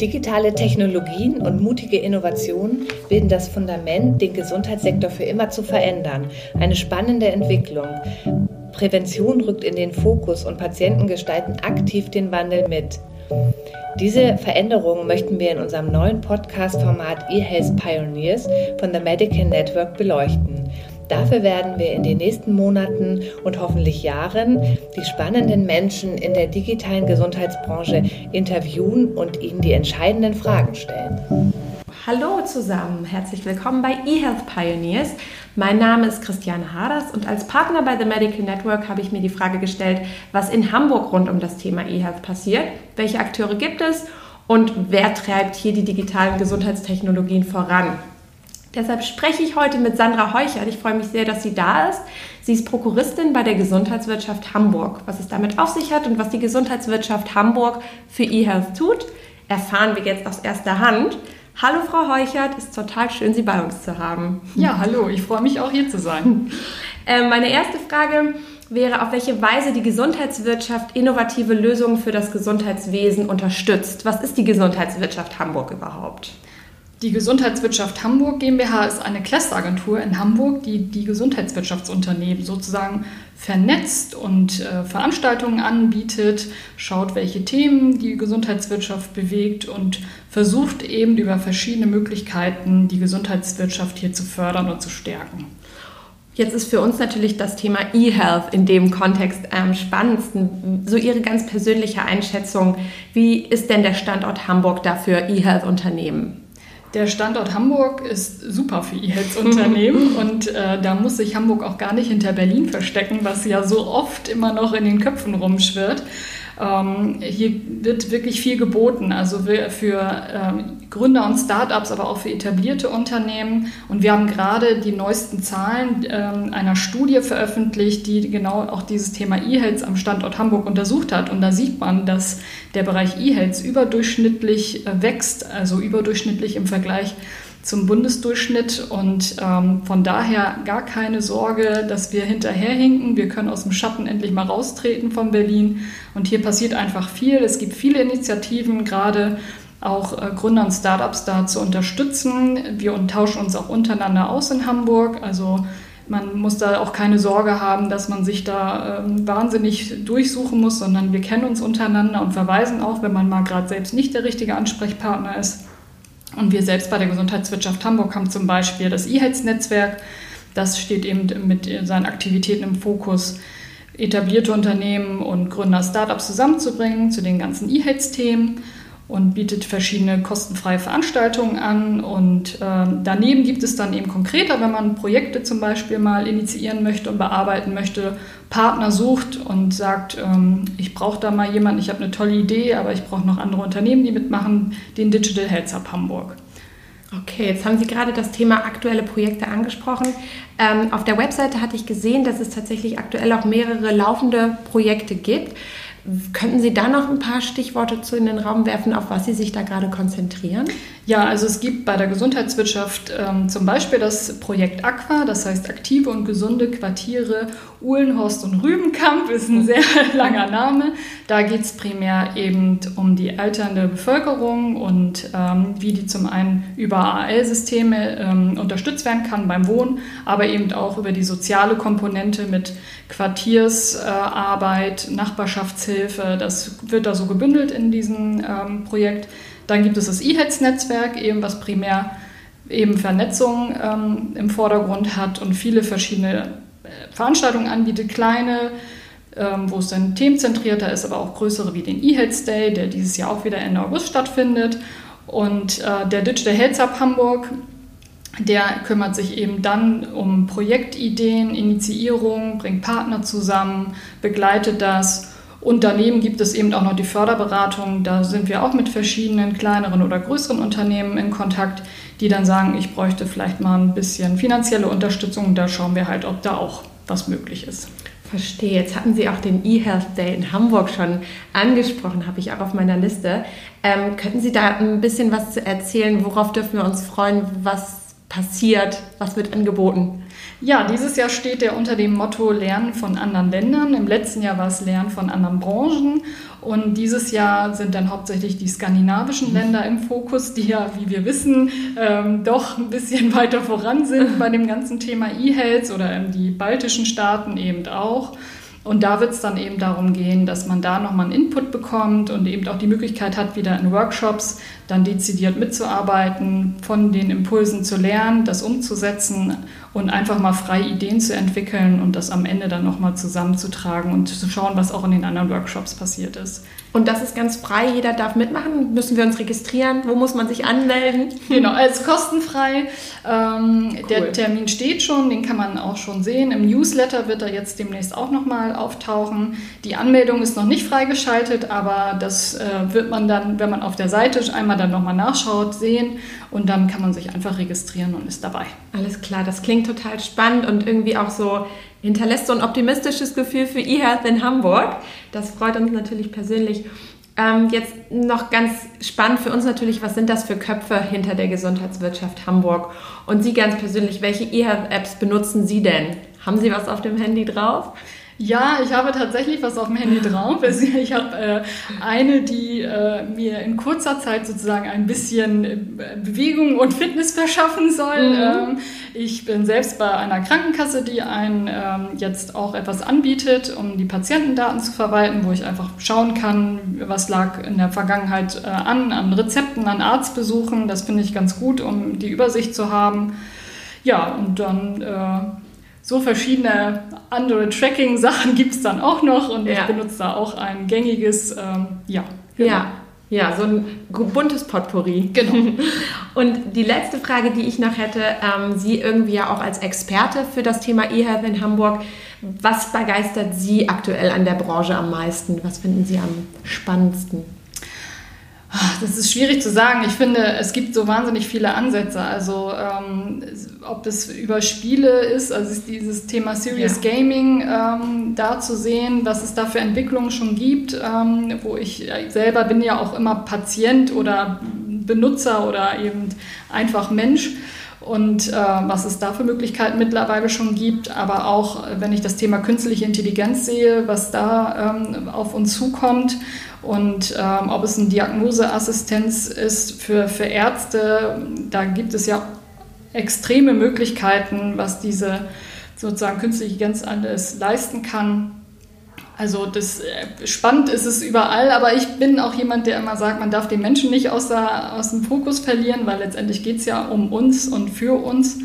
Digitale Technologien und mutige Innovationen bilden das Fundament, den Gesundheitssektor für immer zu verändern. Eine spannende Entwicklung. Prävention rückt in den Fokus und Patienten gestalten aktiv den Wandel mit. Diese Veränderungen möchten wir in unserem neuen Podcast-Format eHealth Pioneers von The Medical Network beleuchten. Dafür werden wir in den nächsten Monaten und hoffentlich Jahren die spannenden Menschen in der digitalen Gesundheitsbranche interviewen und ihnen die entscheidenden Fragen stellen. Hallo zusammen, herzlich willkommen bei eHealth Pioneers. Mein Name ist Christiane Haders und als Partner bei The Medical Network habe ich mir die Frage gestellt, was in Hamburg rund um das Thema eHealth passiert, welche Akteure gibt es und wer treibt hier die digitalen Gesundheitstechnologien voran. Deshalb spreche ich heute mit Sandra Heuchert. Ich freue mich sehr, dass sie da ist. Sie ist Prokuristin bei der Gesundheitswirtschaft Hamburg. Was es damit auf sich hat und was die Gesundheitswirtschaft Hamburg für eHealth tut, erfahren wir jetzt aus erster Hand. Hallo Frau Heuchert, ist total schön, Sie bei uns zu haben. Ja, hallo, ich freue mich auch hier zu sein. äh, meine erste Frage wäre, auf welche Weise die Gesundheitswirtschaft innovative Lösungen für das Gesundheitswesen unterstützt. Was ist die Gesundheitswirtschaft Hamburg überhaupt? Die Gesundheitswirtschaft Hamburg GmbH ist eine Clusteragentur in Hamburg, die die Gesundheitswirtschaftsunternehmen sozusagen vernetzt und äh, Veranstaltungen anbietet, schaut, welche Themen die Gesundheitswirtschaft bewegt und versucht eben über verschiedene Möglichkeiten die Gesundheitswirtschaft hier zu fördern und zu stärken. Jetzt ist für uns natürlich das Thema E-Health in dem Kontext am spannendsten. So Ihre ganz persönliche Einschätzung, wie ist denn der Standort Hamburg dafür E-Health-Unternehmen? Der Standort Hamburg ist super für E-Health-Unternehmen und äh, da muss sich Hamburg auch gar nicht hinter Berlin verstecken, was ja so oft immer noch in den Köpfen rumschwirrt. Ähm, hier wird wirklich viel geboten, also für ähm, Gründer und Startups, aber auch für etablierte Unternehmen. Und wir haben gerade die neuesten Zahlen ähm, einer Studie veröffentlicht, die genau auch dieses Thema E-Health am Standort Hamburg untersucht hat. Und da sieht man, dass der Bereich E-Health überdurchschnittlich äh, wächst, also überdurchschnittlich im Vergleich zum Bundesdurchschnitt und ähm, von daher gar keine Sorge, dass wir hinterherhinken. Wir können aus dem Schatten endlich mal raustreten von Berlin und hier passiert einfach viel. Es gibt viele Initiativen, gerade auch äh, Gründer und Startups da zu unterstützen. Wir tauschen uns auch untereinander aus in Hamburg. Also man muss da auch keine Sorge haben, dass man sich da ähm, wahnsinnig durchsuchen muss, sondern wir kennen uns untereinander und verweisen auch, wenn man mal gerade selbst nicht der richtige Ansprechpartner ist. Und wir selbst bei der Gesundheitswirtschaft Hamburg haben zum Beispiel das E-Health-Netzwerk. Das steht eben mit seinen Aktivitäten im Fokus, etablierte Unternehmen und Gründer Startups zusammenzubringen zu den ganzen E-Health-Themen und bietet verschiedene kostenfreie Veranstaltungen an. Und äh, daneben gibt es dann eben konkreter, wenn man Projekte zum Beispiel mal initiieren möchte und bearbeiten möchte, Partner sucht und sagt, ähm, ich brauche da mal jemanden, ich habe eine tolle Idee, aber ich brauche noch andere Unternehmen, die mitmachen, den Digital Health Hub Hamburg. Okay, jetzt haben Sie gerade das Thema aktuelle Projekte angesprochen. Ähm, auf der Webseite hatte ich gesehen, dass es tatsächlich aktuell auch mehrere laufende Projekte gibt. Könnten Sie da noch ein paar Stichworte zu in den Raum werfen, auf was Sie sich da gerade konzentrieren? Ja, also es gibt bei der Gesundheitswirtschaft ähm, zum Beispiel das Projekt Aqua, das heißt aktive und gesunde Quartiere Uhlenhorst und Rübenkamp, ist ein sehr langer Name. Da geht es primär eben um die alternde Bevölkerung und ähm, wie die zum einen über AL-Systeme ähm, unterstützt werden kann beim Wohnen, aber eben auch über die soziale Komponente mit Quartiersarbeit, äh, Nachbarschaftshilfe. Das wird da so gebündelt in diesem ähm, Projekt. Dann gibt es das E-Heads-Netzwerk, eben was primär eben Vernetzung ähm, im Vordergrund hat und viele verschiedene äh, Veranstaltungen anbietet, kleine, ähm, wo es dann themenzentrierter ist, aber auch größere wie den E-Heads Day, der dieses Jahr auch wieder Ende August stattfindet. Und äh, der Digital Health Hub Hamburg, der kümmert sich eben dann um Projektideen, Initiierung, bringt Partner zusammen, begleitet das und daneben gibt es eben auch noch die Förderberatung. Da sind wir auch mit verschiedenen kleineren oder größeren Unternehmen in Kontakt, die dann sagen, ich bräuchte vielleicht mal ein bisschen finanzielle Unterstützung. Da schauen wir halt, ob da auch was möglich ist. Verstehe. Jetzt hatten Sie auch den eHealth Day in Hamburg schon angesprochen, habe ich auch auf meiner Liste. Ähm, könnten Sie da ein bisschen was erzählen? Worauf dürfen wir uns freuen? Was passiert? Was wird angeboten? Ja, dieses Jahr steht er unter dem Motto Lernen von anderen Ländern. Im letzten Jahr war es Lernen von anderen Branchen. Und dieses Jahr sind dann hauptsächlich die skandinavischen Länder im Fokus, die ja, wie wir wissen, ähm, doch ein bisschen weiter voran sind bei dem ganzen Thema E-Health oder die baltischen Staaten eben auch. Und da wird es dann eben darum gehen, dass man da nochmal einen Input bekommt und eben auch die Möglichkeit hat, wieder in Workshops dann dezidiert mitzuarbeiten, von den Impulsen zu lernen, das umzusetzen und einfach mal frei Ideen zu entwickeln und das am Ende dann nochmal zusammenzutragen und zu schauen, was auch in den anderen Workshops passiert ist. Und das ist ganz frei, jeder darf mitmachen. Müssen wir uns registrieren? Wo muss man sich anmelden? Genau, also kostenfrei. Ähm, cool. Der Termin steht schon, den kann man auch schon sehen. Im Newsletter wird er jetzt demnächst auch nochmal auftauchen. Die Anmeldung ist noch nicht freigeschaltet, aber das äh, wird man dann, wenn man auf der Seite einmal dann nochmal nachschaut, sehen. Und dann kann man sich einfach registrieren und ist dabei. Alles klar, das klingt total spannend und irgendwie auch so hinterlässt so ein optimistisches Gefühl für eHealth in Hamburg. Das freut uns natürlich persönlich. Ähm, jetzt noch ganz spannend für uns natürlich, was sind das für Köpfe hinter der Gesundheitswirtschaft Hamburg? Und Sie ganz persönlich, welche eHealth-Apps benutzen Sie denn? Haben Sie was auf dem Handy drauf? Ja, ich habe tatsächlich was auf dem Handy drauf. Ich habe äh, eine, die äh, mir in kurzer Zeit sozusagen ein bisschen äh, Bewegung und Fitness verschaffen soll. Mhm. Ähm, ich bin selbst bei einer Krankenkasse, die einen ähm, jetzt auch etwas anbietet, um die Patientendaten zu verwalten, wo ich einfach schauen kann, was lag in der Vergangenheit äh, an, an Rezepten, an Arztbesuchen. Das finde ich ganz gut, um die Übersicht zu haben. Ja, und dann äh, so verschiedene andere Tracking-Sachen gibt es dann auch noch und ja. ich benutze da auch ein gängiges, ähm, ja. Genau. Ja. Ja, so ein buntes Potpourri. Genau. Und die letzte Frage, die ich noch hätte, ähm, Sie irgendwie ja auch als Experte für das Thema E-Health in Hamburg. Was begeistert Sie aktuell an der Branche am meisten? Was finden Sie am spannendsten? Das ist schwierig zu sagen. Ich finde, es gibt so wahnsinnig viele Ansätze. Also ähm, ob es über Spiele ist, also ist dieses Thema Serious ja. Gaming ähm, da zu sehen, was es da für Entwicklungen schon gibt, ähm, wo ich selber bin ja auch immer Patient oder Benutzer oder eben einfach Mensch und äh, was es da für Möglichkeiten mittlerweile schon gibt, aber auch wenn ich das Thema künstliche Intelligenz sehe, was da ähm, auf uns zukommt und ähm, ob es eine Diagnoseassistenz ist für, für Ärzte, da gibt es ja extreme Möglichkeiten, was diese sozusagen künstliche Intelligenz alles leisten kann. Also das äh, spannend ist es überall, aber ich bin auch jemand, der immer sagt, man darf den Menschen nicht aus, der, aus dem Fokus verlieren, weil letztendlich geht es ja um uns und für uns.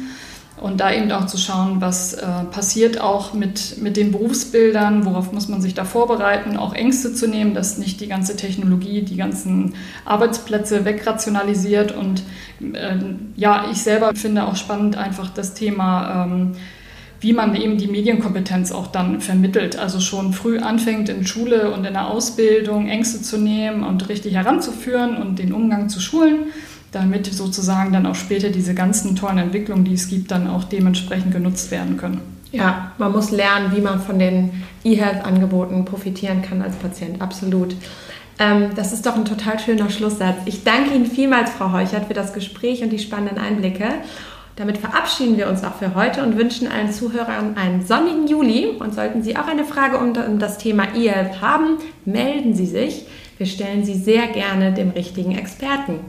Und da eben auch zu schauen, was äh, passiert auch mit, mit den Berufsbildern, worauf muss man sich da vorbereiten, auch Ängste zu nehmen, dass nicht die ganze Technologie die ganzen Arbeitsplätze wegrationalisiert. Und äh, ja, ich selber finde auch spannend einfach das Thema, ähm, wie man eben die Medienkompetenz auch dann vermittelt. Also schon früh anfängt in Schule und in der Ausbildung Ängste zu nehmen und richtig heranzuführen und den Umgang zu schulen damit sozusagen dann auch später diese ganzen tollen Entwicklungen, die es gibt, dann auch dementsprechend genutzt werden können. Ja, man muss lernen, wie man von den E-Health-Angeboten profitieren kann als Patient. Absolut. Ähm, das ist doch ein total schöner Schlusssatz. Ich danke Ihnen vielmals, Frau Heuchert, für das Gespräch und die spannenden Einblicke. Damit verabschieden wir uns auch für heute und wünschen allen Zuhörern einen sonnigen Juli. Und sollten Sie auch eine Frage um das Thema E-Health haben, melden Sie sich. Wir stellen sie sehr gerne dem richtigen Experten.